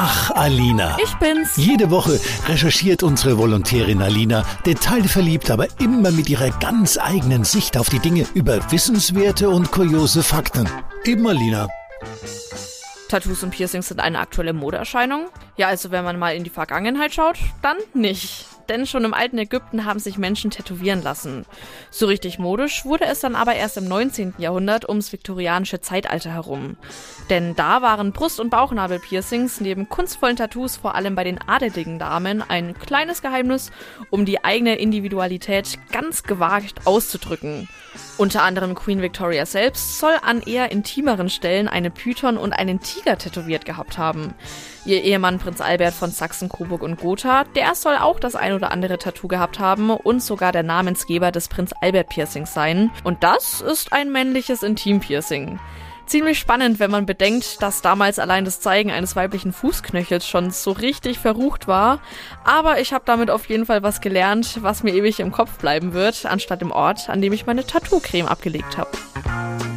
Ach, Alina. Ich bin's. Jede Woche recherchiert unsere Volontärin Alina, detailverliebt, aber immer mit ihrer ganz eigenen Sicht auf die Dinge über wissenswerte und kuriose Fakten. Eben Alina. Tattoos und Piercings sind eine aktuelle Modeerscheinung? Ja, also wenn man mal in die Vergangenheit schaut, dann nicht denn schon im alten Ägypten haben sich Menschen tätowieren lassen. So richtig modisch wurde es dann aber erst im 19. Jahrhundert ums viktorianische Zeitalter herum. Denn da waren Brust- und Bauchnabelpiercings neben kunstvollen Tattoos vor allem bei den adeligen Damen ein kleines Geheimnis, um die eigene Individualität ganz gewagt auszudrücken. Unter anderem Queen Victoria selbst soll an eher intimeren Stellen eine Python und einen Tiger tätowiert gehabt haben. Ihr Ehemann Prinz Albert von Sachsen, Coburg und Gotha, der soll auch das ein oder andere Tattoo gehabt haben und sogar der Namensgeber des Prinz Albert Piercings sein. Und das ist ein männliches Intimpiercing. Ziemlich spannend, wenn man bedenkt, dass damals allein das Zeigen eines weiblichen Fußknöchels schon so richtig verrucht war. Aber ich habe damit auf jeden Fall was gelernt, was mir ewig im Kopf bleiben wird, anstatt im Ort, an dem ich meine Tattoo-Creme abgelegt habe.